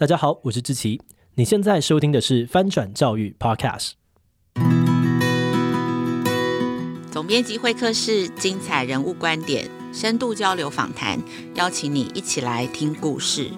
大家好，我是志奇。你现在收听的是翻转教育 Podcast。总编辑会客室，精彩人物观点，深度交流访谈，邀请你一起来听故事。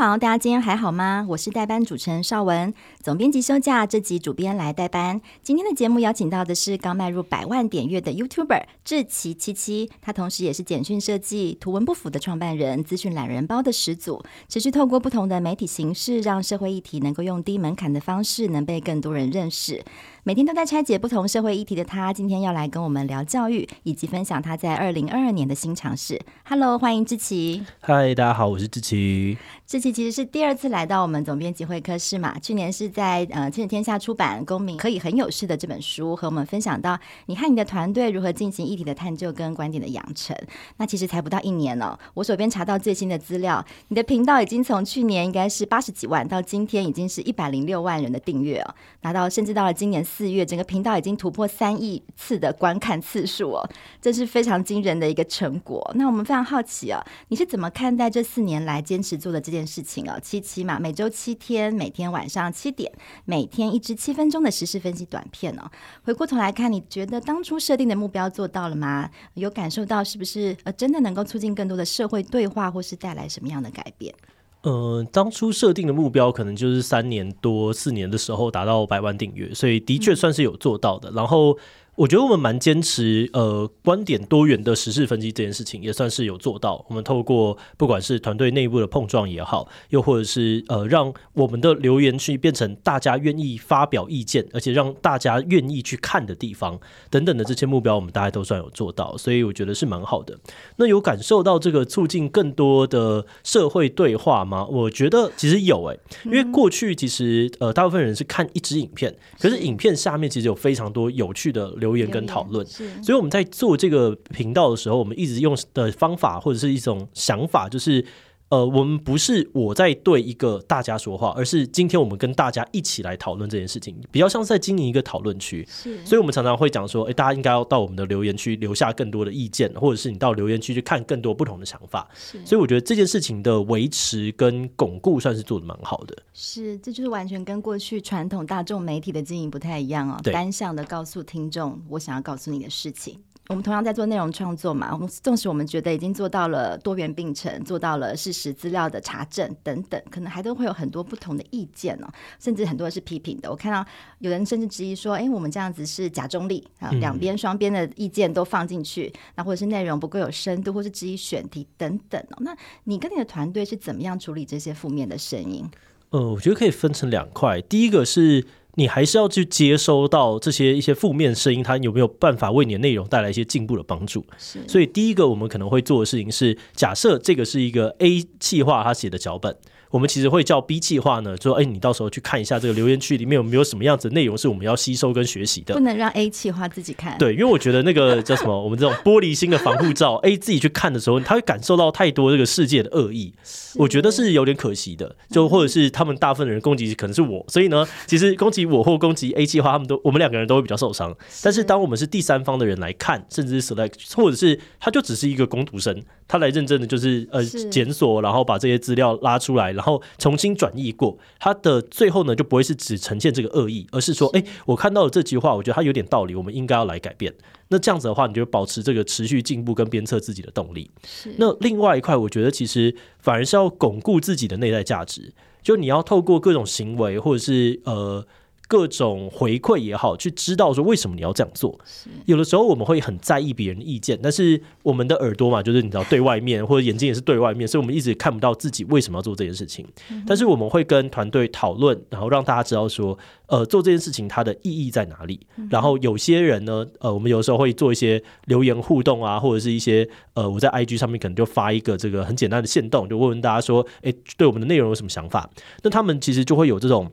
好，大家今天还好吗？我是代班主持人邵文，总编辑休假，这集主编来代班。今天的节目邀请到的是刚迈入百万点阅的 YouTuber 志奇七七，他同时也是简讯设计、图文不符的创办人，资讯懒人包的始祖，持续透过不同的媒体形式，让社会议题能够用低门槛的方式，能被更多人认识。每天都在拆解不同社会议题的他，今天要来跟我们聊教育，以及分享他在二零二二年的新尝试。Hello，欢迎志奇。嗨，大家好，我是志奇。志奇其实是第二次来到我们总编辑会客室嘛，去年是在呃亲子天下出版《公民可以很有事》的这本书，和我们分享到你和你的团队如何进行议题的探究跟观点的养成。那其实才不到一年哦，我手边查到最新的资料，你的频道已经从去年应该是八十几万，到今天已经是一百零六万人的订阅哦，拿到甚至到了今年。四月，整个频道已经突破三亿次的观看次数哦，这是非常惊人的一个成果。那我们非常好奇啊，你是怎么看待这四年来坚持做的这件事情啊？七七嘛，每周七天，每天晚上七点，每天一支七分钟的实时分析短片哦。回过头来看，你觉得当初设定的目标做到了吗？有感受到是不是呃真的能够促进更多的社会对话，或是带来什么样的改变？呃，当初设定的目标可能就是三年多四年的时候达到百万订阅，所以的确算是有做到的。嗯、然后。我觉得我们蛮坚持，呃，观点多元的时事分析这件事情也算是有做到。我们透过不管是团队内部的碰撞也好，又或者是呃，让我们的留言区变成大家愿意发表意见，而且让大家愿意去看的地方等等的这些目标，我们大家都算有做到。所以我觉得是蛮好的。那有感受到这个促进更多的社会对话吗？我觉得其实有诶、因为过去其实呃，大部分人是看一支影片，可是影片下面其实有非常多有趣的留。留言跟讨论，所以我们在做这个频道的时候，我们一直用的方法或者是一种想法，就是。呃，我们不是我在对一个大家说话，而是今天我们跟大家一起来讨论这件事情，比较像是在经营一个讨论区。是，所以我们常常会讲说，哎，大家应该要到我们的留言区留下更多的意见，或者是你到留言区去看更多不同的想法。是，所以我觉得这件事情的维持跟巩固算是做的蛮好的。是，这就是完全跟过去传统大众媒体的经营不太一样哦，单向的告诉听众我想要告诉你的事情。我们同样在做内容创作嘛，我们纵使我们觉得已经做到了多元并存，做到了事实资料的查证等等，可能还都会有很多不同的意见哦，甚至很多人是批评的。我看到有人甚至质疑说：“哎，我们这样子是假中立啊，两边双边的意见都放进去，那或者是内容不够有深度，或是质疑选题等等哦。”那你跟你的团队是怎么样处理这些负面的声音？呃，我觉得可以分成两块，第一个是。你还是要去接收到这些一些负面声音，它有没有办法为你的内容带来一些进步的帮助？是，所以第一个我们可能会做的事情是，假设这个是一个 A 计划他写的脚本。我们其实会叫 B 计划呢，就说：“哎，你到时候去看一下这个留言区里面有没有什么样子的内容是我们要吸收跟学习的。”不能让 A 计划自己看。对，因为我觉得那个 叫什么，我们这种玻璃心的防护罩，A 自己去看的时候，他会感受到太多这个世界的恶意，我觉得是有点可惜的。就或者是他们大部分的人攻击可能是我，所以呢，其实攻击我或攻击 A 计划，他们都我们两个人都会比较受伤。但是当我们是第三方的人来看，甚至是 select，或者是他就只是一个攻读生，他来认真的就是呃检索，然后把这些资料拉出来，然后重新。转译过，它的最后呢，就不会是只呈现这个恶意，而是说，哎，我看到了这句话，我觉得它有点道理，我们应该要来改变。那这样子的话，你就保持这个持续进步跟鞭策自己的动力。那另外一块，我觉得其实反而是要巩固自己的内在价值，就你要透过各种行为，或者是呃。各种回馈也好，去知道说为什么你要这样做。有的时候我们会很在意别人的意见，但是我们的耳朵嘛，就是你知道对外面，或者眼睛也是对外面，所以我们一直看不到自己为什么要做这件事情。但是我们会跟团队讨论，然后让大家知道说，呃，做这件事情它的意义在哪里。然后有些人呢，呃，我们有时候会做一些留言互动啊，或者是一些呃，我在 IG 上面可能就发一个这个很简单的线动，就问问大家说，哎，对我们的内容有什么想法？那他们其实就会有这种。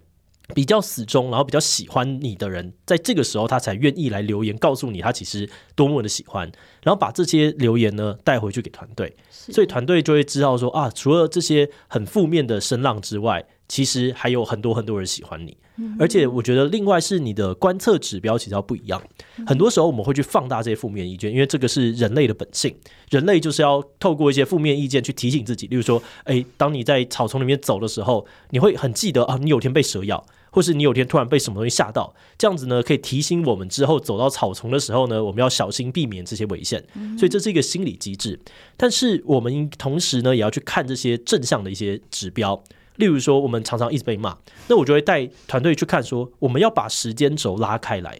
比较死忠，然后比较喜欢你的人，在这个时候他才愿意来留言，告诉你他其实多么的喜欢，然后把这些留言呢带回去给团队，所以团队就会知道说啊，除了这些很负面的声浪之外，其实还有很多很多人喜欢你。而且我觉得，另外是你的观测指标其实要不一样。很多时候我们会去放大这些负面意见，因为这个是人类的本性。人类就是要透过一些负面意见去提醒自己。例如说，诶，当你在草丛里面走的时候，你会很记得啊，你有天被蛇咬，或是你有天突然被什么东西吓到，这样子呢，可以提醒我们之后走到草丛的时候呢，我们要小心避免这些危险。所以这是一个心理机制。但是我们同时呢，也要去看这些正向的一些指标。例如说，我们常常一直被骂，那我就会带团队去看，说我们要把时间轴拉开来，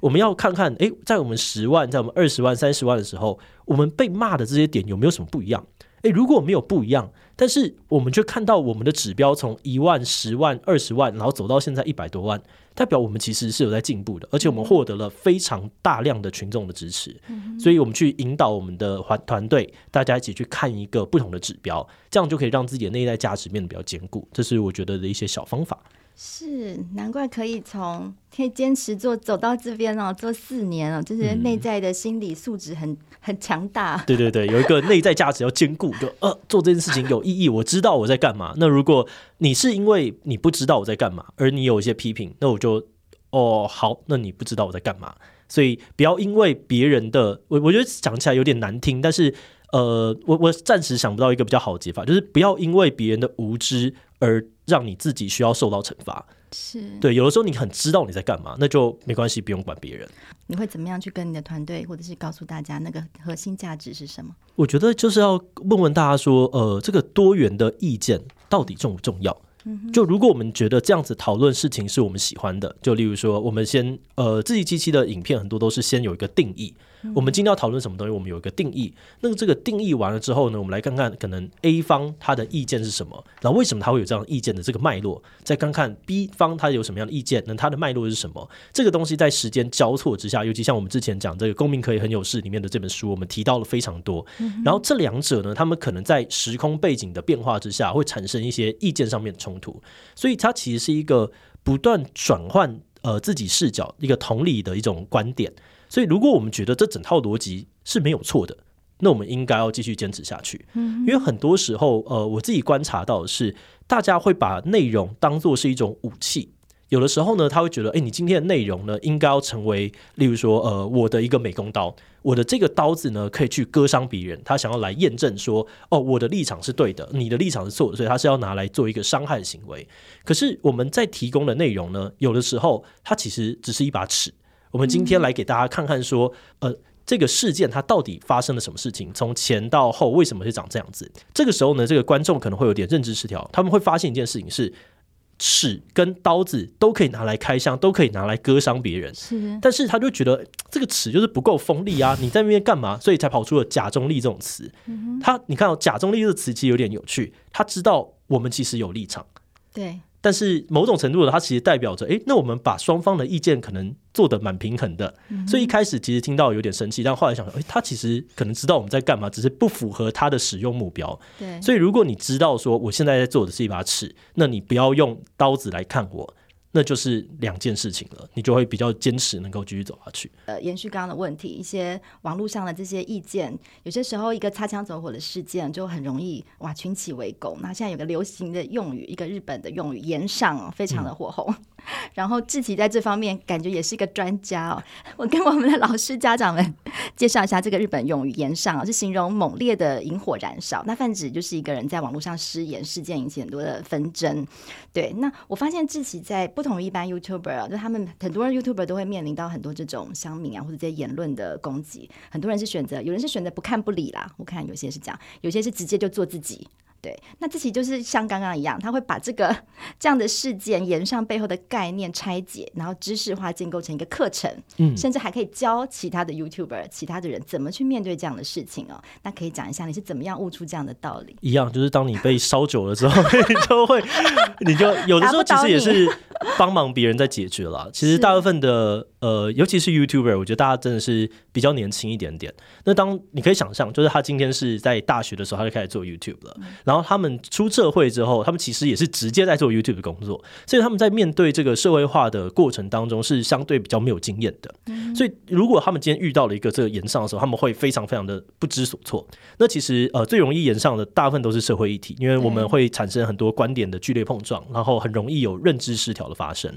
我们要看看，诶，在我们十万、在我们二十万、三十万的时候，我们被骂的这些点有没有什么不一样？诶，如果没有不一样，但是我们却看到我们的指标从一万、十万、二十万，然后走到现在一百多万。代表我们其实是有在进步的，而且我们获得了非常大量的群众的支持，所以我们去引导我们的团团队，大家一起去看一个不同的指标，这样就可以让自己的内在价值变得比较坚固。这是我觉得的一些小方法。是，难怪可以从可以坚持做走到这边哦，做四年哦，就是内在的心理素质很 很强大。对对对，有一个内在价值要兼顾，就呃做这件事情有意义，我知道我在干嘛。那如果你是因为你不知道我在干嘛，而你有一些批评，那我就哦好，那你不知道我在干嘛，所以不要因为别人的，我我觉得讲起来有点难听，但是呃，我我暂时想不到一个比较好的解法，就是不要因为别人的无知而。让你自己需要受到惩罚，是对。有的时候你很知道你在干嘛，那就没关系，不用管别人。你会怎么样去跟你的团队，或者是告诉大家那个核心价值是什么？我觉得就是要问问大家说，呃，这个多元的意见到底重不重要？就如果我们觉得这样子讨论事情是我们喜欢的，就例如说，我们先呃，自己机器的影片很多都是先有一个定义。我们今天要讨论什么东西？我们有一个定义。那个这个定义完了之后呢，我们来看看可能 A 方他的意见是什么，然后为什么他会有这样意见的这个脉络，再看看 B 方他有什么样的意见，那他的脉络是什么？这个东西在时间交错之下，尤其像我们之前讲这个《公民可以很有事》里面的这本书，我们提到了非常多。然后这两者呢，他们可能在时空背景的变化之下，会产生一些意见上面的冲突，所以它其实是一个不断转换呃自己视角一个同理的一种观点。所以，如果我们觉得这整套逻辑是没有错的，那我们应该要继续坚持下去。因为很多时候，呃，我自己观察到的是，大家会把内容当作是一种武器。有的时候呢，他会觉得，诶，你今天的内容呢，应该要成为，例如说，呃，我的一个美工刀，我的这个刀子呢，可以去割伤别人。他想要来验证说，哦，我的立场是对的，你的立场是错的，所以他是要拿来做一个伤害行为。可是我们在提供的内容呢，有的时候它其实只是一把尺。我们今天来给大家看看，说，呃，这个事件它到底发生了什么事情，从前到后为什么是长这样子？这个时候呢，这个观众可能会有点认知失调，他们会发现一件事情是，尺跟刀子都可以拿来开枪，都可以拿来割伤别人，是，但是他就觉得这个尺就是不够锋利啊，你在那边干嘛？所以才跑出了假中立这种词。他，你看哦，假中立这个词其实有点有趣，他知道我们其实有立场，对。但是某种程度的，它其实代表着，诶，那我们把双方的意见可能做得蛮平衡的。所以一开始其实听到有点生气，但后来想说，诶，他其实可能知道我们在干嘛，只是不符合他的使用目标。对。所以如果你知道说我现在在做的是一把尺，那你不要用刀子来看我。那就是两件事情了，你就会比较坚持，能够继续走下去。呃，延续刚刚的问题，一些网络上的这些意见，有些时候一个擦枪走火的事件就很容易哇群起围攻。那现在有个流行的用语，一个日本的用语“延上”，非常的火红。嗯然后志奇在这方面感觉也是一个专家哦。我跟我们的老师家长们 介绍一下这个日本用语“言上”，是形容猛烈的引火燃烧。那泛指就是一个人在网络上失言，事件引起很多的纷争。对，那我发现志奇在不同于一般 YouTuber 啊，就他们很多人 YouTuber 都会面临到很多这种乡民啊或者这些言论的攻击。很多人是选择，有人是选择不看不理啦。我看有些是这样，有些是直接就做自己。对，那志祺就是像刚刚一样，他会把这个这样的事件延上背后的概念拆解，然后知识化建构成一个课程，嗯，甚至还可以教其他的 YouTuber、其他的人怎么去面对这样的事情哦。那可以讲一下你是怎么样悟出这样的道理？一样，就是当你被烧久了之后，你就会，你就有的时候其实也是帮忙别人在解决了。其实大部分的呃，尤其是 YouTuber，我觉得大家真的是比较年轻一点点。那当你可以想象，就是他今天是在大学的时候，他就开始做 YouTube 了。嗯然后他们出社会之后，他们其实也是直接在做 YouTube 的工作，所以他们在面对这个社会化的过程当中是相对比较没有经验的。所以如果他们今天遇到了一个这个延上的时候，他们会非常非常的不知所措。那其实呃最容易延上的大部分都是社会议题，因为我们会产生很多观点的剧烈碰撞，然后很容易有认知失调的发生。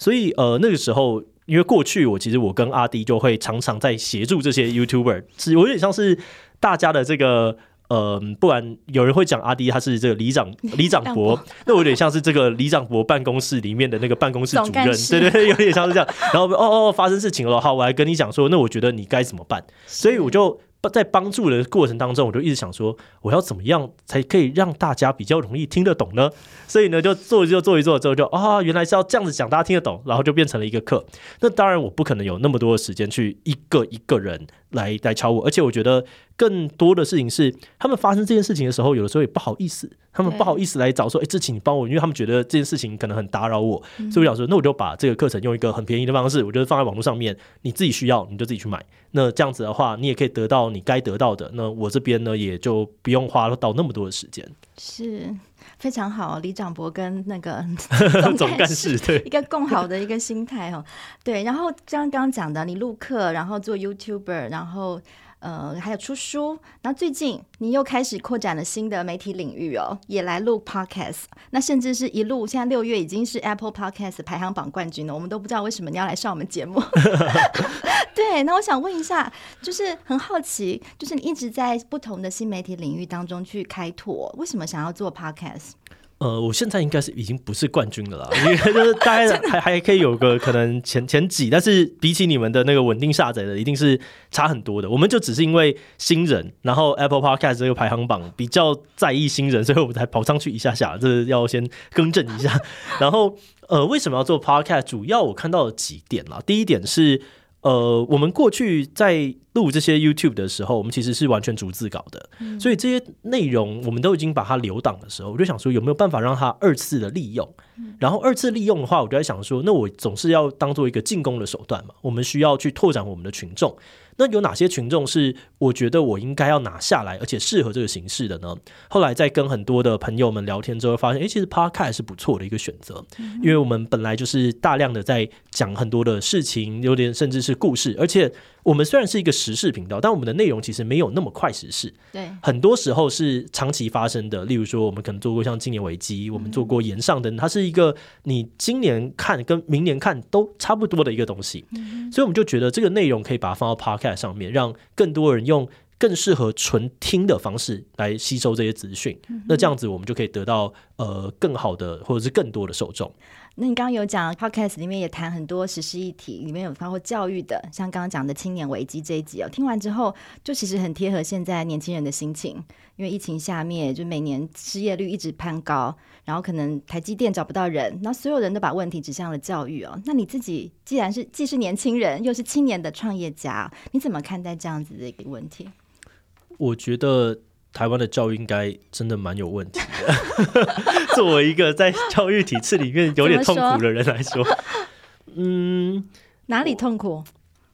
所以呃那个时候，因为过去我其实我跟阿迪就会常常在协助这些 YouTuber，是有点像是大家的这个。呃，不然有人会讲阿迪他是这个里长里长伯，那我有点像是这个里长伯办公室里面的那个办公室主任，对对对，有点像是这样。然后哦哦，发生事情了，好，我来跟你讲说，那我觉得你该怎么办？所以我就。在帮助的过程当中，我就一直想说，我要怎么样才可以让大家比较容易听得懂呢？所以呢，就做就做，做一做之后就，就啊，原来是要这样子讲，大家听得懂，然后就变成了一个课。那当然，我不可能有那么多的时间去一个一个人来来敲我，而且我觉得更多的事情是，他们发生这件事情的时候，有的时候也不好意思，他们不好意思来找说，哎，志祺你帮我，因为他们觉得这件事情可能很打扰我，所以我想说，那我就把这个课程用一个很便宜的方式，我觉得放在网络上面，你自己需要你就自己去买。那这样子的话，你也可以得到你该得到的。那我这边呢，也就不用花到那么多的时间。是非常好，李长博跟那个 总干事对一个共好的一个心态哦。对，然后像刚刚讲的，你录课，然后做 YouTuber，然后。呃，还有出书，然后最近你又开始扩展了新的媒体领域哦，也来录 Podcast，那甚至是一路，现在六月已经是 Apple Podcast 排行榜冠军了，我们都不知道为什么你要来上我们节目。对，那我想问一下，就是很好奇，就是你一直在不同的新媒体领域当中去开拓，为什么想要做 Podcast？呃，我现在应该是已经不是冠军了啦，因为就是大概 还还可以有个可能前前几，但是比起你们的那个稳定下载的，一定是差很多的。我们就只是因为新人，然后 Apple Podcast 这个排行榜比较在意新人，所以我们才跑上去一下下，这是要先更正一下。然后呃，为什么要做 Podcast？主要我看到了几点啦，第一点是。呃，我们过去在录这些 YouTube 的时候，我们其实是完全逐字稿的，嗯、所以这些内容我们都已经把它留档的时候，我就想说有没有办法让它二次的利用。嗯、然后二次利用的话，我就在想说，那我总是要当做一个进攻的手段嘛，我们需要去拓展我们的群众。那有哪些群众是我觉得我应该要拿下来，而且适合这个形式的呢？后来在跟很多的朋友们聊天之后，发现，诶，其实 Podcast 是不错的一个选择，因为我们本来就是大量的在讲很多的事情，有点甚至是故事，而且。我们虽然是一个时事频道，但我们的内容其实没有那么快时事。对，很多时候是长期发生的。例如说，我们可能做过像今年危机，我们做过延上等，它是一个你今年看跟明年看都差不多的一个东西。嗯、所以我们就觉得这个内容可以把它放到 Podcast 上面，让更多人用更适合纯听的方式来吸收这些资讯。嗯、那这样子，我们就可以得到呃更好的或者是更多的受众。那你刚刚有讲 Podcast 里面也谈很多时事议题，里面有包括教育的，像刚刚讲的青年危机这一集哦，听完之后就其实很贴合现在年轻人的心情，因为疫情下面就每年失业率一直攀高，然后可能台积电找不到人，那所有人都把问题指向了教育哦。那你自己既然是既是年轻人，又是青年的创业家，你怎么看待这样子的一个问题？我觉得。台湾的教育应该真的蛮有问题的。作为一个在教育体制里面有点痛苦的人来说，说 嗯，哪里痛苦？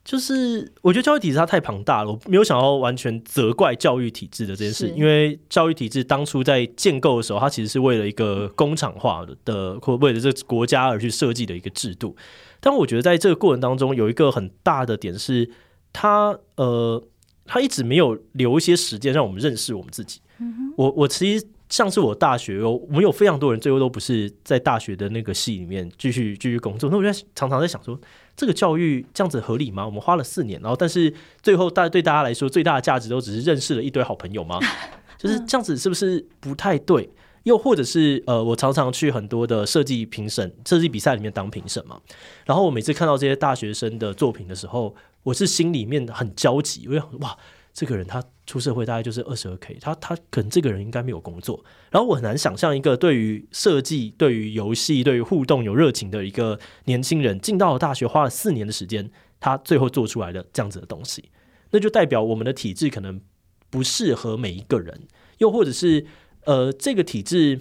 就是我觉得教育体制它太庞大了，我没有想要完全责怪教育体制的这件事，因为教育体制当初在建构的时候，它其实是为了一个工厂化的，或为了这个国家而去设计的一个制度。但我觉得在这个过程当中，有一个很大的点是，它呃。他一直没有留一些时间让我们认识我们自己。嗯、我我其实像是我大学哦，我们有非常多人最后都不是在大学的那个系里面继续继续工作。那我就常常在想说，这个教育这样子合理吗？我们花了四年，然后但是最后大对大家来说最大的价值都只是认识了一堆好朋友吗？就是这样子是不是不太对？又或者是呃，我常常去很多的设计评审、设计比赛里面当评审嘛。然后我每次看到这些大学生的作品的时候，我是心里面很焦急，我想哇，这个人他出社会大概就是二十二 K，他他可能这个人应该没有工作，然后我很难想象一个对于设计、对于游戏、对于互动有热情的一个年轻人，进到了大学花了四年的时间，他最后做出来的这样子的东西，那就代表我们的体制可能不适合每一个人，又或者是呃，这个体制。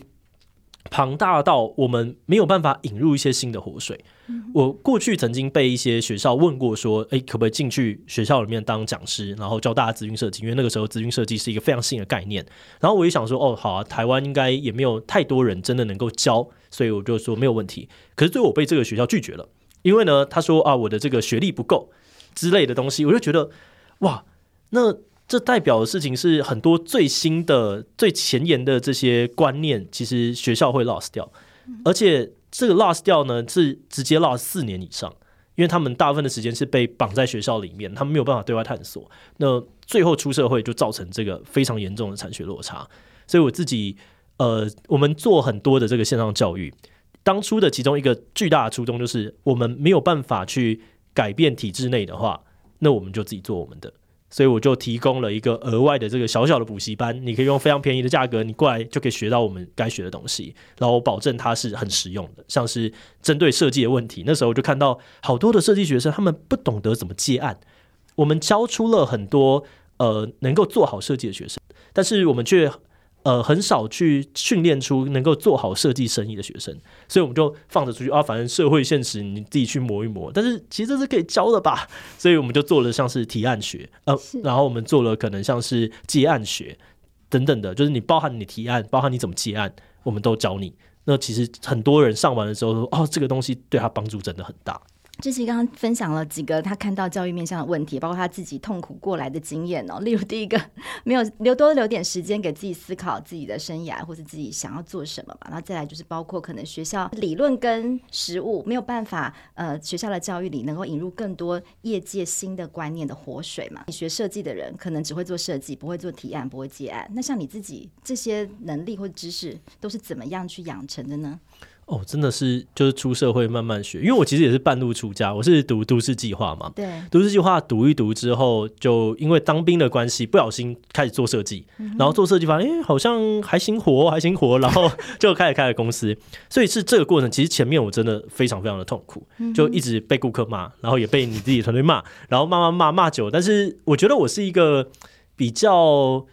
庞大到我们没有办法引入一些新的活水。我过去曾经被一些学校问过，说：“诶，可不可以进去学校里面当讲师，然后教大家资讯设计？因为那个时候资讯设计是一个非常新的概念。”然后我也想说：“哦，好啊，台湾应该也没有太多人真的能够教，所以我就说没有问题。”可是最后我被这个学校拒绝了，因为呢，他说：“啊，我的这个学历不够。”之类的东西，我就觉得哇，那这代表的事情是很多最新的、最前沿的这些观念，其实学校会 lost 掉，而且这个 lost 掉呢是直接 lost 四年以上，因为他们大部分的时间是被绑在学校里面，他们没有办法对外探索，那最后出社会就造成这个非常严重的产学落差。所以我自己呃，我们做很多的这个线上教育，当初的其中一个巨大的初衷就是，我们没有办法去改变体制内的话，那我们就自己做我们的。所以我就提供了一个额外的这个小小的补习班，你可以用非常便宜的价格，你过来就可以学到我们该学的东西。然后保证它是很实用的，像是针对设计的问题，那时候我就看到好多的设计学生，他们不懂得怎么接案。我们教出了很多呃能够做好设计的学生，但是我们却。呃，很少去训练出能够做好设计生意的学生，所以我们就放着出去啊，反正社会现实你自己去磨一磨。但是其实这是可以教的吧？所以我们就做了像是提案学，呃，然后我们做了可能像是接案学等等的，就是你包含你提案，包含你怎么接案，我们都教你。那其实很多人上完了之后说，哦，这个东西对他帮助真的很大。志祺刚刚分享了几个他看到教育面向的问题，包括他自己痛苦过来的经验哦。例如，第一个没有留多留点时间给自己思考自己的生涯，或是自己想要做什么嘛。然后再来就是包括可能学校理论跟实务没有办法，呃，学校的教育里能够引入更多业界新的观念的活水嘛。你学设计的人可能只会做设计，不会做提案，不会接案。那像你自己这些能力或知识都是怎么样去养成的呢？哦，真的是就是出社会慢慢学，因为我其实也是半路出家，我是读都市计划嘛。对，都市计划读一读之后，就因为当兵的关系，不小心开始做设计，嗯、然后做设计发现，哎，好像还行活，还行活，然后 就开始开了公司。所以是这个过程，其实前面我真的非常非常的痛苦，就一直被顾客骂，然后也被你自己团队骂，然后骂骂骂骂久。但是我觉得我是一个比较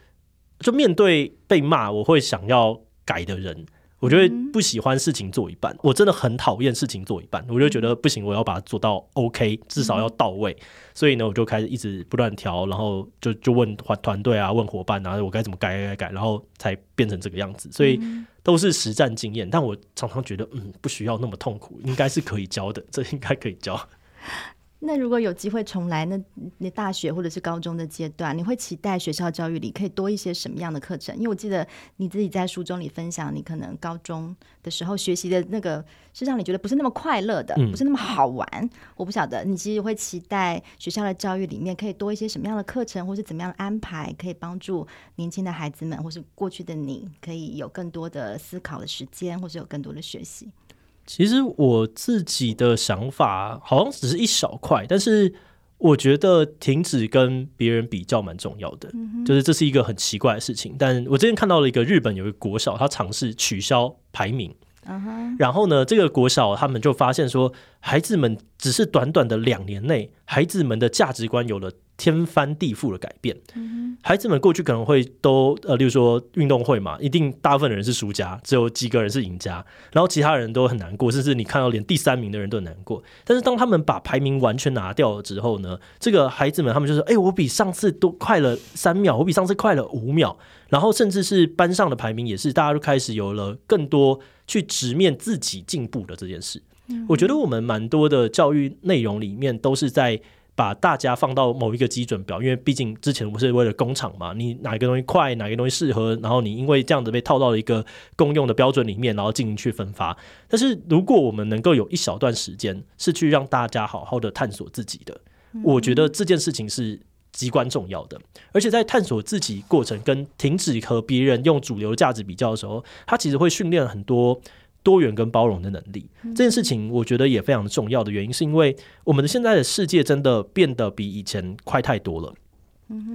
就面对被骂，我会想要改的人。我就会不喜欢事情做一半，我真的很讨厌事情做一半，我就觉得不行，我要把它做到 OK，至少要到位。所以呢，我就开始一直不断调，然后就就问团团队啊，问伙伴啊，我该怎么改改改改，然后才变成这个样子。所以都是实战经验，但我常常觉得，嗯，不需要那么痛苦，应该是可以教的，这应该可以教。那如果有机会重来，那你大学或者是高中的阶段，你会期待学校教育里可以多一些什么样的课程？因为我记得你自己在书中里分享，你可能高中的时候学习的那个是让你觉得不是那么快乐的，不是那么好玩。嗯、我不晓得你其实会期待学校的教育里面可以多一些什么样的课程，或是怎么样的安排，可以帮助年轻的孩子们，或是过去的你，可以有更多的思考的时间，或是有更多的学习。其实我自己的想法好像只是一小块，但是我觉得停止跟别人比较蛮重要的，就是这是一个很奇怪的事情。但我之前看到了一个日本有一个国小，他尝试取消排名，然后呢，这个国小他们就发现说，孩子们只是短短的两年内，孩子们的价值观有了。天翻地覆的改变，孩子们过去可能会都呃，例如说运动会嘛，一定大部分的人是输家，只有几个人是赢家，然后其他人都很难过，甚至你看到连第三名的人都很难过。但是当他们把排名完全拿掉了之后呢，这个孩子们他们就说：“哎，我比上次都快了三秒，我比上次快了五秒。”然后甚至是班上的排名也是，大家都开始有了更多去直面自己进步的这件事。我觉得我们蛮多的教育内容里面都是在。把大家放到某一个基准表，因为毕竟之前不是为了工厂嘛，你哪一个东西快，哪一个东西适合，然后你因为这样子被套到了一个公用的标准里面，然后进行去分发。但是如果我们能够有一小段时间是去让大家好好的探索自己的，我觉得这件事情是至关重要的。而且在探索自己过程跟停止和别人用主流价值比较的时候，它其实会训练很多。多元跟包容的能力，这件事情我觉得也非常重要的原因，是因为我们的现在的世界真的变得比以前快太多了。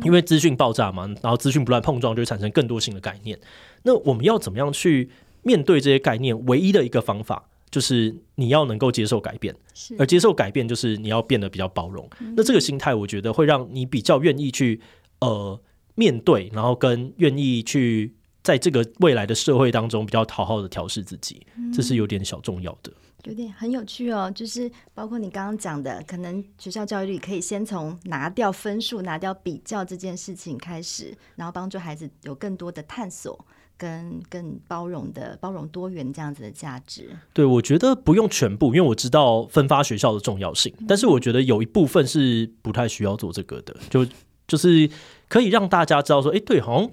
因为资讯爆炸嘛，然后资讯不断碰撞，就会产生更多新的概念。那我们要怎么样去面对这些概念？唯一的一个方法就是你要能够接受改变，而接受改变就是你要变得比较包容。那这个心态，我觉得会让你比较愿意去呃面对，然后跟愿意去。在这个未来的社会当中比较好好的调试自己，这是有点小重要的。有点很有趣哦，就是包括你刚刚讲的，可能学校教育里可以先从拿掉分数、拿掉比较这件事情开始，然后帮助孩子有更多的探索跟更包容的、包容多元这样子的价值。对，我觉得不用全部，因为我知道分发学校的重要性，但是我觉得有一部分是不太需要做这个的，就就是可以让大家知道说，哎，对，好像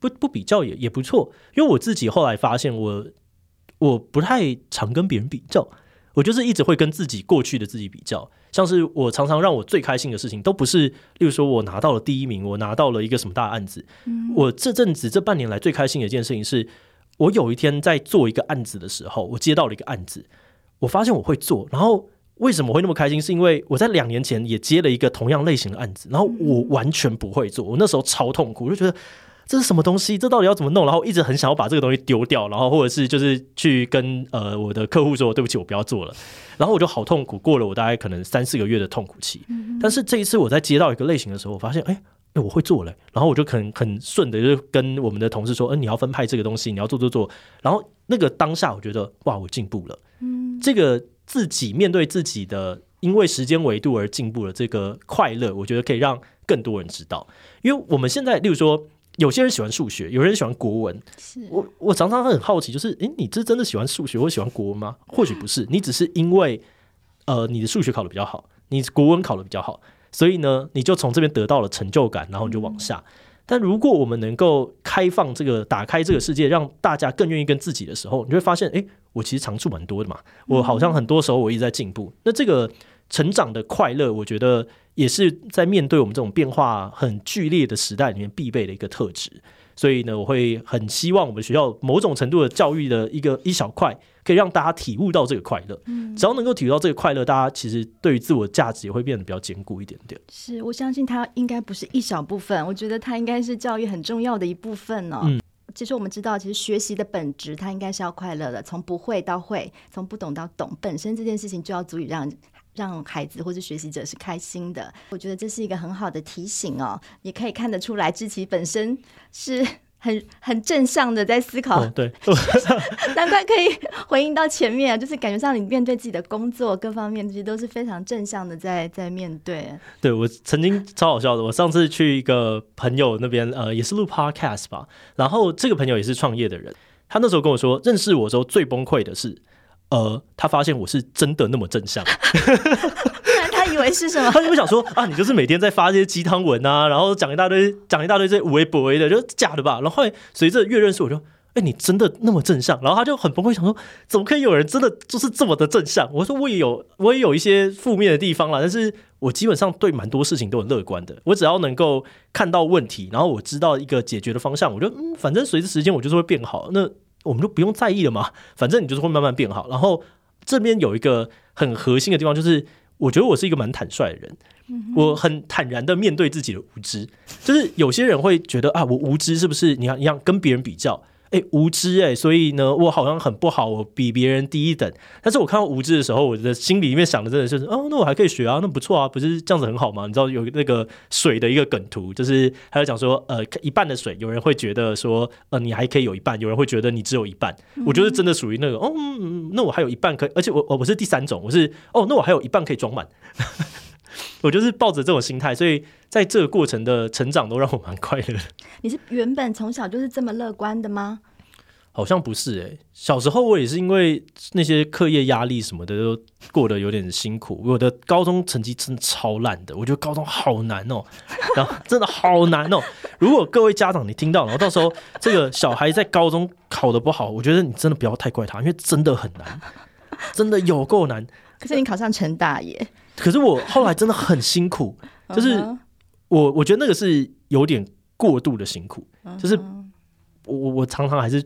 不不比较也也不错，因为我自己后来发现我。我不太常跟别人比较，我就是一直会跟自己过去的自己比较。像是我常常让我最开心的事情，都不是，例如说我拿到了第一名，我拿到了一个什么大案子。嗯。我这阵子这半年来最开心的一件事情是，我有一天在做一个案子的时候，我接到了一个案子，我发现我会做。然后为什么会那么开心？是因为我在两年前也接了一个同样类型的案子，然后我完全不会做，我那时候超痛苦，我就觉得。这是什么东西？这到底要怎么弄？然后一直很想要把这个东西丢掉，然后或者是就是去跟呃我的客户说对不起，我不要做了。然后我就好痛苦，过了我大概可能三四个月的痛苦期。但是这一次我在接到一个类型的时候，我发现哎哎我会做了，然后我就很很顺的就跟我们的同事说，嗯，你要分派这个东西，你要做做做。然后那个当下我觉得哇，我进步了。嗯，这个自己面对自己的因为时间维度而进步了这个快乐，我觉得可以让更多人知道。因为我们现在例如说。有些人喜欢数学，有人喜欢国文。是我我常常很好奇，就是诶，你这真的喜欢数学或喜欢国文吗？或许不是，你只是因为呃，你的数学考的比较好，你国文考的比较好，所以呢，你就从这边得到了成就感，然后你就往下。嗯。但如果我们能够开放这个，打开这个世界，让大家更愿意跟自己的时候，你就会发现，诶，我其实长处蛮多的嘛。我好像很多时候我一直在进步。那这个成长的快乐，我觉得。也是在面对我们这种变化很剧烈的时代里面必备的一个特质，所以呢，我会很希望我们学校某种程度的教育的一个一小块，可以让大家体悟到这个快乐。嗯，只要能够体悟到这个快乐，大家其实对于自我价值也会变得比较坚固一点点。是，我相信它应该不是一小部分，我觉得它应该是教育很重要的一部分呢。嗯，其实我们知道，其实学习的本质它应该是要快乐的，从不会到会，从不懂到懂，本身这件事情就要足以让。让孩子或者学习者是开心的，我觉得这是一个很好的提醒哦，也可以看得出来志奇本身是很很正向的在思考。哦、对，难怪可以回应到前面啊，就是感觉上你面对自己的工作各方面，其实都是非常正向的在在面对。对，我曾经超好笑的，我上次去一个朋友那边，呃，也是录 podcast 吧，然后这个朋友也是创业的人，他那时候跟我说，认识我的时候最崩溃的是。呃，他发现我是真的那么正向，他以为是什么？他就会想说啊，你就是每天在发这些鸡汤文啊，然后讲一大堆，讲一大堆这些无微不微的，就是假的吧？然后随着越认识，我就哎、欸，你真的那么正向？然后他就很崩溃，想说怎么可以有人真的就是这么的正向？我说我也有，我也有一些负面的地方啦，但是我基本上对蛮多事情都很乐观的。我只要能够看到问题，然后我知道一个解决的方向，我就嗯，反正随着时间我就是会变好。那我们就不用在意了嘛，反正你就是会慢慢变好。然后这边有一个很核心的地方，就是我觉得我是一个蛮坦率的人，我很坦然的面对自己的无知。就是有些人会觉得啊，我无知是不是？你要你要跟别人比较。哎，无知哎，所以呢，我好像很不好，我比别人低一等。但是我看到无知的时候，我的心里面想的真的就是，哦，那我还可以学啊，那不错啊，不是这样子很好吗？你知道有那个水的一个梗图，就是还有讲说，呃，一半的水，有人会觉得说，呃，你还可以有一半，有人会觉得你只有一半。我觉得真的属于那个，哦，那我还有一半可以，而且我我我是第三种，我是，哦，那我还有一半可以装满。我就是抱着这种心态，所以在这个过程的成长都让我蛮快乐的。你是原本从小就是这么乐观的吗？好像不是诶、欸，小时候我也是因为那些课业压力什么的都过得有点辛苦。我的高中成绩真的超烂的，我觉得高中好难哦、喔，然后真的好难哦、喔。如果各位家长你听到，然后到时候这个小孩在高中考的不好，我觉得你真的不要太怪他，因为真的很难，真的有够难。可是你考上成大耶。可是我后来真的很辛苦，就是我我觉得那个是有点过度的辛苦，就是我我常常还是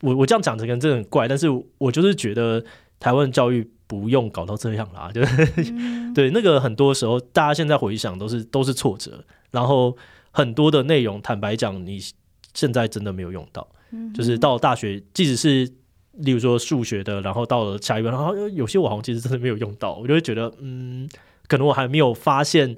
我我这样讲这个人真的很怪，但是我就是觉得台湾教育不用搞到这样啦，就是 对那个很多时候大家现在回想都是都是挫折，然后很多的内容坦白讲你现在真的没有用到，就是到大学即使是。例如说数学的，然后到了下一班，然后有些我好像其实真的没有用到，我就会觉得，嗯，可能我还没有发现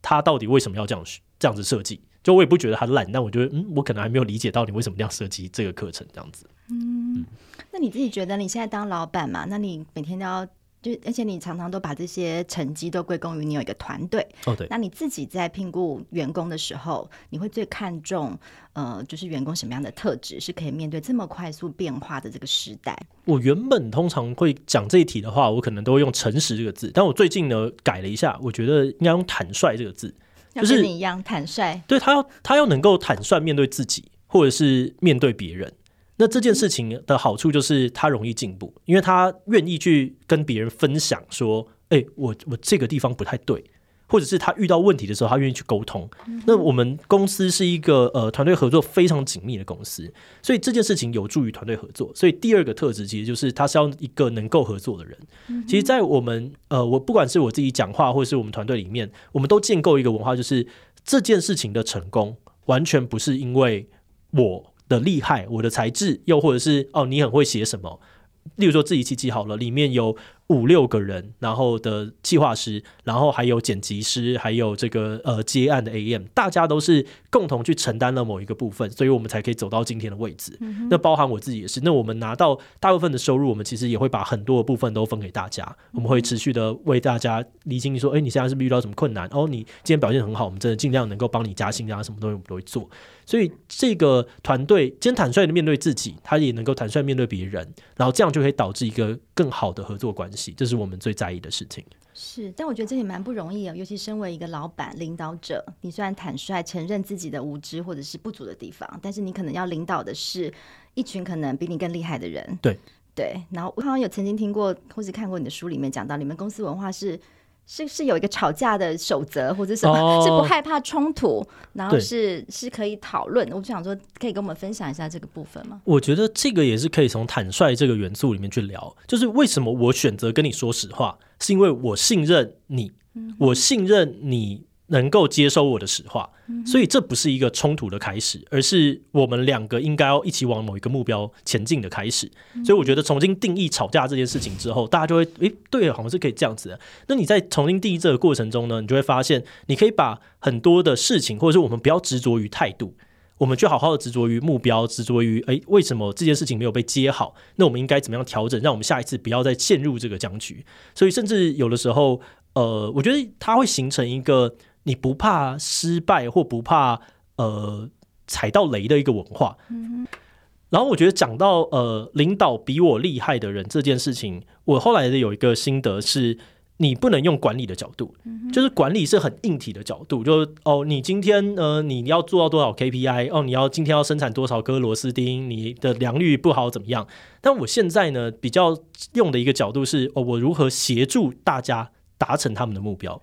他到底为什么要这样这样子设计，就我也不觉得他烂，但我觉得嗯，我可能还没有理解到你为什么这样设计这个课程这样子。嗯，那你自己觉得你现在当老板嘛？那你每天都要。就而且你常常都把这些成绩都归功于你有一个团队哦，对。那你自己在聘雇员工的时候，你会最看重呃，就是员工什么样的特质是可以面对这么快速变化的这个时代？我原本通常会讲这一题的话，我可能都会用诚实这个字，但我最近呢改了一下，我觉得应该用坦率这个字，就是你一样坦率。对，他要他要能够坦率面对自己，或者是面对别人。那这件事情的好处就是他容易进步，因为他愿意去跟别人分享说：“哎，我我这个地方不太对。”或者是他遇到问题的时候，他愿意去沟通。那我们公司是一个呃团队合作非常紧密的公司，所以这件事情有助于团队合作。所以第二个特质其实就是他是要一个能够合作的人。其实，在我们呃，我不管是我自己讲话，或者是我们团队里面，我们都建构一个文化，就是这件事情的成功完全不是因为我。的厉害，我的才智，又或者是哦，你很会写什么？例如说，这一期记好了，里面有。五六个人，然后的计划师，然后还有剪辑师，还有这个呃接案的 AM，大家都是共同去承担了某一个部分，所以我们才可以走到今天的位置。嗯、那包含我自己也是。那我们拿到大部分的收入，我们其实也会把很多的部分都分给大家。我们会持续的为大家厘清，说，哎，你现在是不是遇到什么困难？哦，你今天表现很好，我们真的尽量能够帮你加薪啊，什么东西我们都会做。所以这个团队今天坦率的面对自己，他也能够坦率面对别人，然后这样就可以导致一个更好的合作关系。这是我们最在意的事情。是，但我觉得这也蛮不容易哦，尤其身为一个老板、领导者，你虽然坦率承认自己的无知或者是不足的地方，但是你可能要领导的是一群可能比你更厉害的人。对对。然后我好像有曾经听过或是看过你的书里面讲到，你们公司文化是。是是有一个吵架的守则或者什么，哦、是不害怕冲突，然后是是可以讨论。我就想说，可以跟我们分享一下这个部分吗？我觉得这个也是可以从坦率这个元素里面去聊，就是为什么我选择跟你说实话，是因为我信任你，嗯、我信任你。能够接收我的实话，所以这不是一个冲突的开始，而是我们两个应该要一起往某一个目标前进的开始。所以我觉得重新定义吵架这件事情之后，大家就会诶，对，好像是可以这样子的。那你在重新定义这个过程中呢，你就会发现，你可以把很多的事情，或者是我们不要执着于态度，我们就好好的执着于目标，执着于诶，为什么这件事情没有被接好？那我们应该怎么样调整，让我们下一次不要再陷入这个僵局？所以甚至有的时候，呃，我觉得它会形成一个。你不怕失败或不怕呃踩到雷的一个文化，嗯、然后我觉得讲到呃领导比我厉害的人这件事情，我后来的有一个心得是，你不能用管理的角度，嗯、就是管理是很硬体的角度，就是哦你今天呃你要做到多少 KPI，哦你要今天要生产多少颗螺丝钉，你的良率不好怎么样？但我现在呢比较用的一个角度是哦我如何协助大家。达成他们的目标，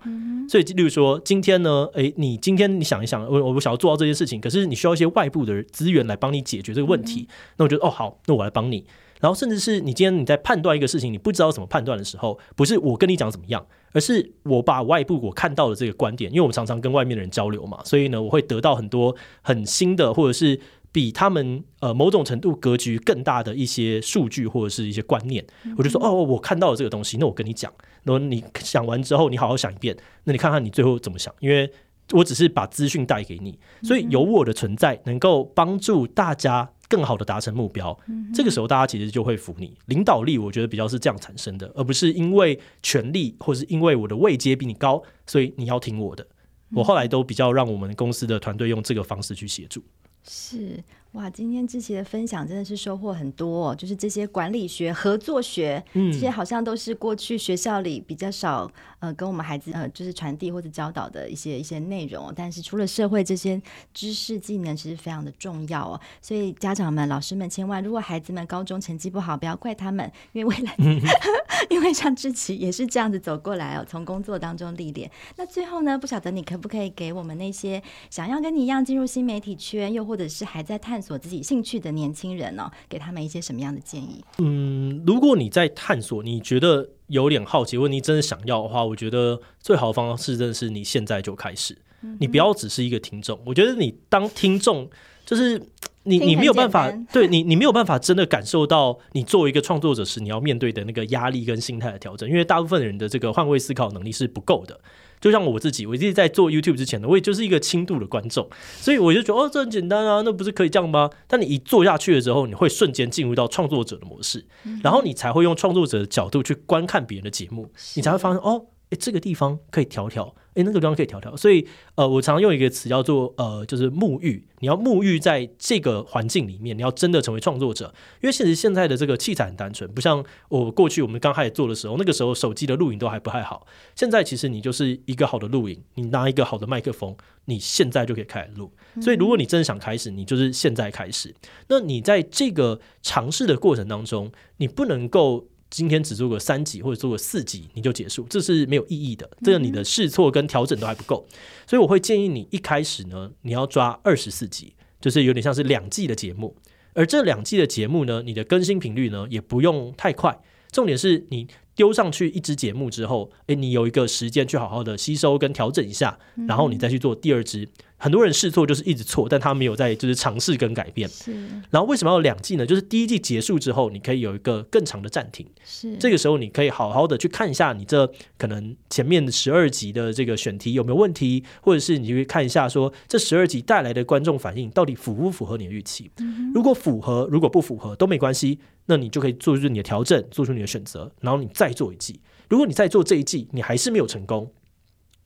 所以，例如说，今天呢，诶，你今天你想一想，我我想要做到这件事情，可是你需要一些外部的资源来帮你解决这个问题，那我觉得，哦，好，那我来帮你。然后，甚至是你今天你在判断一个事情，你不知道怎么判断的时候，不是我跟你讲怎么样，而是我把外部我看到的这个观点，因为我们常常跟外面的人交流嘛，所以呢，我会得到很多很新的，或者是。比他们呃某种程度格局更大的一些数据或者是一些观念，我就说哦，我看到了这个东西，那我跟你讲，然后你想完之后，你好好想一遍，那你看看你最后怎么想，因为我只是把资讯带给你，所以有我的存在能够帮助大家更好的达成目标，这个时候大家其实就会服你。领导力我觉得比较是这样产生的，而不是因为权力或是因为我的位阶比你高，所以你要听我的。我后来都比较让我们公司的团队用这个方式去协助。是。哇，今天志奇的分享真的是收获很多哦，就是这些管理学、合作学，这些好像都是过去学校里比较少呃跟我们孩子呃就是传递或者教导的一些一些内容。但是除了社会这些知识技能，其实非常的重要哦。所以家长们、老师们，千万如果孩子们高中成绩不好，不要怪他们，因为未来，因为像志奇也是这样子走过来哦，从工作当中历练。那最后呢，不晓得你可不可以给我们那些想要跟你一样进入新媒体圈，又或或者是还在探索自己兴趣的年轻人哦，给他们一些什么样的建议？嗯，如果你在探索，你觉得有点好奇，或你真的想要的话，我觉得最好的方式真的是你现在就开始。嗯、你不要只是一个听众，我觉得你当听众就是你，你没有办法，对你，你没有办法真的感受到你作为一个创作者时你要面对的那个压力跟心态的调整，因为大部分人的这个换位思考能力是不够的。就像我自己，我自己在做 YouTube 之前呢，我也就是一个轻度的观众，所以我就觉得哦，这很简单啊，那不是可以这样吗？但你一做下去的时候，你会瞬间进入到创作者的模式，然后你才会用创作者的角度去观看别人的节目，你才会发现哦，诶，这个地方可以调调。诶，那个地方可以调调，所以呃，我常常用一个词叫做呃，就是沐浴。你要沐浴在这个环境里面，你要真的成为创作者。因为其实现在的这个器材很单纯，不像我过去我们刚开始做的时候，那个时候手机的录影都还不太好。现在其实你就是一个好的录影，你拿一个好的麦克风，你现在就可以开始录。所以如果你真的想开始，你就是现在开始。那你在这个尝试的过程当中，你不能够。今天只做个三集或者做个四集你就结束，这是没有意义的。这个你的试错跟调整都还不够，所以我会建议你一开始呢，你要抓二十四集，就是有点像是两季的节目。而这两季的节目呢，你的更新频率呢也不用太快。重点是你丢上去一支节目之后，诶，你有一个时间去好好的吸收跟调整一下，然后你再去做第二支。很多人试错就是一直错，但他没有在就是尝试跟改变。是。然后为什么要有两季呢？就是第一季结束之后，你可以有一个更长的暂停。是。这个时候你可以好好的去看一下你这可能前面十二集的这个选题有没有问题，或者是你去看一下说这十二集带来的观众反应到底符不符合你的预期。嗯。如果符合，如果不符合都没关系，那你就可以做出你的调整，做出你的选择，然后你再做一季。如果你再做这一季，你还是没有成功。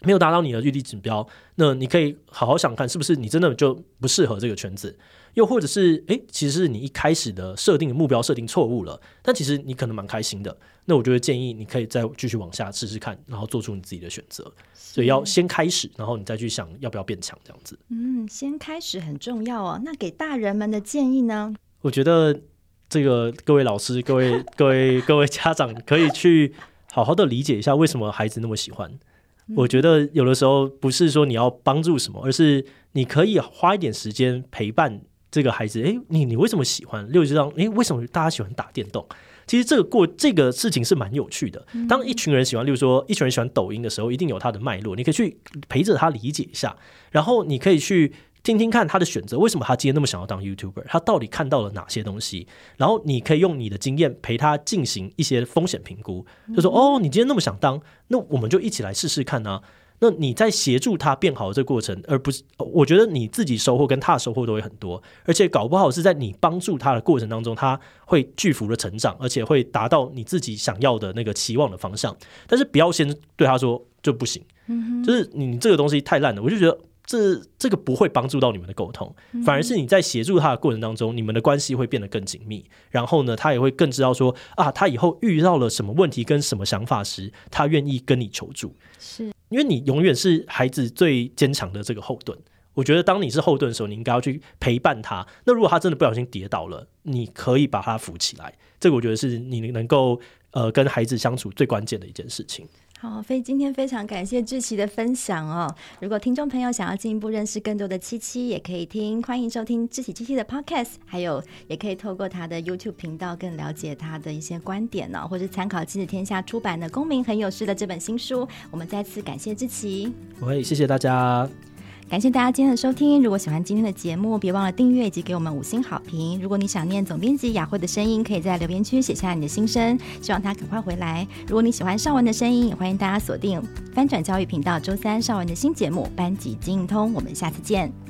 没有达到你的预期指标，那你可以好好想看，是不是你真的就不适合这个圈子？又或者是，诶，其实是你一开始的设定的目标设定错误了，但其实你可能蛮开心的。那我就会建议你可以再继续往下试试看，然后做出你自己的选择。所以要先开始，然后你再去想要不要变强，这样子。嗯，先开始很重要哦。那给大人们的建议呢？我觉得这个各位老师、各位 各位各位家长可以去好好的理解一下，为什么孩子那么喜欢。我觉得有的时候不是说你要帮助什么，而是你可以花一点时间陪伴这个孩子。诶，你你为什么喜欢？例如这样，诶，为什么大家喜欢打电动？其实这个过这个事情是蛮有趣的。当一群人喜欢，例如说一群人喜欢抖音的时候，一定有它的脉络，你可以去陪着他理解一下，然后你可以去。听听看他的选择，为什么他今天那么想要当 YouTuber？他到底看到了哪些东西？然后你可以用你的经验陪他进行一些风险评估，就说：“哦，你今天那么想当，那我们就一起来试试看啊。”那你在协助他变好的这个过程，而不是我觉得你自己收获跟他的收获都会很多，而且搞不好是在你帮助他的过程当中，他会巨幅的成长，而且会达到你自己想要的那个期望的方向。但是不要先对他说就不行，就是你这个东西太烂了，我就觉得。这这个不会帮助到你们的沟通，反而是你在协助他的过程当中，你们的关系会变得更紧密。然后呢，他也会更知道说啊，他以后遇到了什么问题跟什么想法时，他愿意跟你求助。是因为你永远是孩子最坚强的这个后盾。我觉得当你是后盾的时候，你应该要去陪伴他。那如果他真的不小心跌倒了，你可以把他扶起来。这个我觉得是你能够呃跟孩子相处最关键的一件事情。好，所以今天非常感谢志奇的分享哦。如果听众朋友想要进一步认识更多的七七，也可以听，欢迎收听志奇七七的 Podcast，还有也可以透过他的 YouTube 频道更了解他的一些观点呢、哦，或是参考亲子天下出版的《公民很有事》的这本新书。我们再次感谢志祺，喂，谢谢大家。感谢大家今天的收听。如果喜欢今天的节目，别忘了订阅以及给我们五星好评。如果你想念总编辑雅慧的声音，可以在留言区写下你的心声，希望他赶快回来。如果你喜欢邵文的声音，也欢迎大家锁定翻转教育频道周三邵文的新节目《班级精英通》。我们下次见。